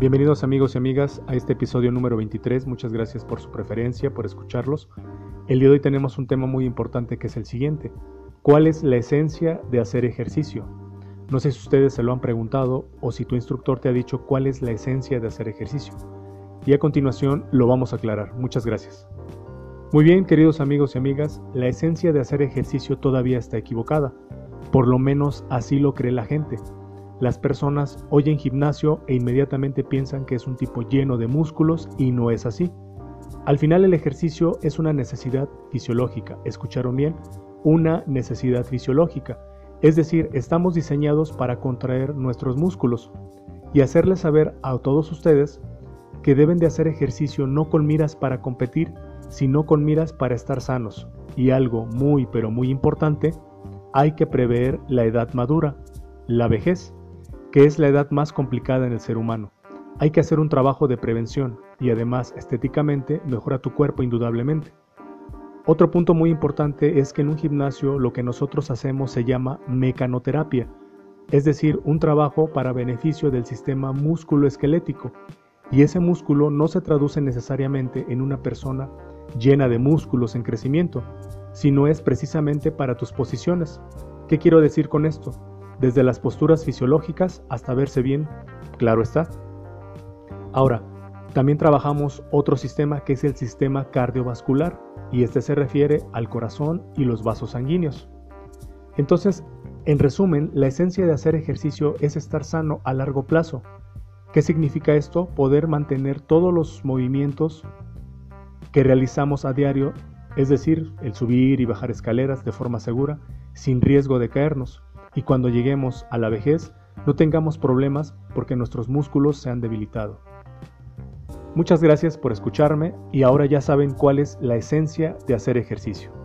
Bienvenidos amigos y amigas a este episodio número 23. Muchas gracias por su preferencia, por escucharlos. El día de hoy tenemos un tema muy importante que es el siguiente. ¿Cuál es la esencia de hacer ejercicio? No sé si ustedes se lo han preguntado o si tu instructor te ha dicho cuál es la esencia de hacer ejercicio. Y a continuación lo vamos a aclarar. Muchas gracias. Muy bien, queridos amigos y amigas, la esencia de hacer ejercicio todavía está equivocada. Por lo menos así lo cree la gente. Las personas oyen gimnasio e inmediatamente piensan que es un tipo lleno de músculos y no es así. Al final el ejercicio es una necesidad fisiológica, ¿escucharon bien? Una necesidad fisiológica. Es decir, estamos diseñados para contraer nuestros músculos y hacerles saber a todos ustedes que deben de hacer ejercicio no con miras para competir, sino con miras para estar sanos. Y algo muy pero muy importante, hay que prever la edad madura, la vejez que es la edad más complicada en el ser humano. Hay que hacer un trabajo de prevención y además estéticamente mejora tu cuerpo indudablemente. Otro punto muy importante es que en un gimnasio lo que nosotros hacemos se llama mecanoterapia, es decir, un trabajo para beneficio del sistema músculo-esquelético, y ese músculo no se traduce necesariamente en una persona llena de músculos en crecimiento, sino es precisamente para tus posiciones. ¿Qué quiero decir con esto? Desde las posturas fisiológicas hasta verse bien, claro está. Ahora, también trabajamos otro sistema que es el sistema cardiovascular, y este se refiere al corazón y los vasos sanguíneos. Entonces, en resumen, la esencia de hacer ejercicio es estar sano a largo plazo. ¿Qué significa esto? Poder mantener todos los movimientos que realizamos a diario, es decir, el subir y bajar escaleras de forma segura, sin riesgo de caernos y cuando lleguemos a la vejez no tengamos problemas porque nuestros músculos se han debilitado. Muchas gracias por escucharme y ahora ya saben cuál es la esencia de hacer ejercicio.